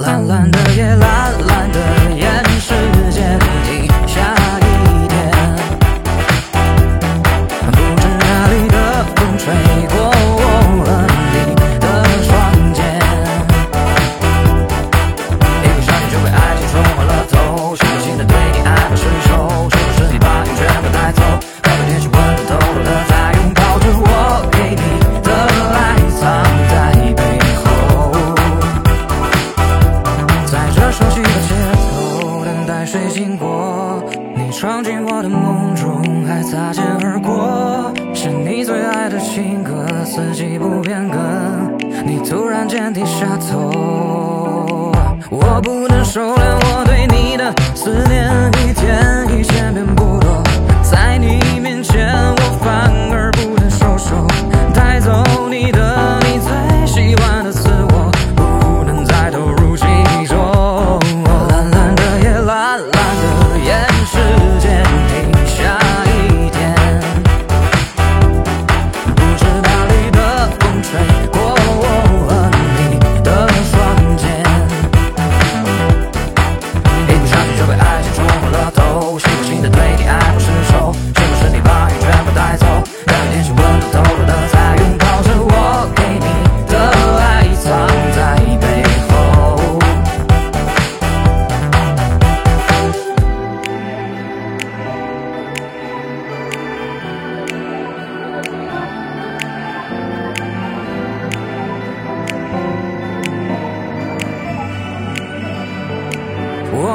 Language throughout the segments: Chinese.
蓝蓝的夜蓝蓝的夜。熟悉的街头等待谁经过你闯进我的梦中还擦肩而过是你最爱的情歌四季不变更你突然间低下头我不能收敛我对你的思念一天一天变不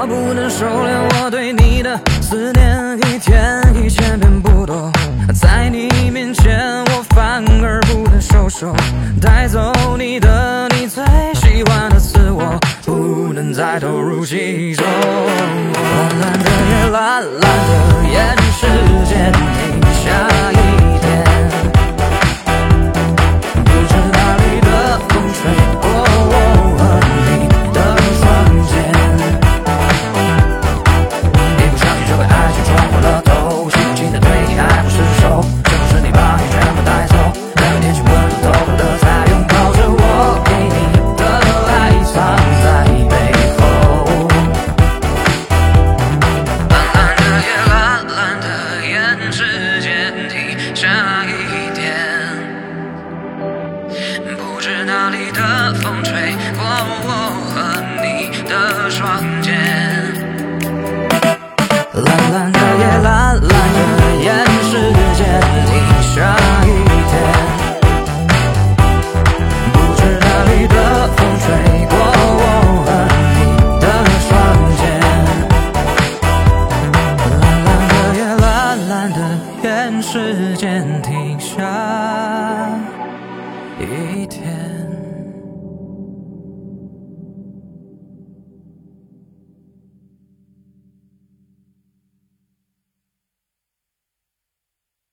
我不能收敛我对你的思念，一天一千遍不多，在你面前我反而不能收手，带走你的你最喜欢的自我，不能再投入其中。夜蓝蓝的，眼世间停下。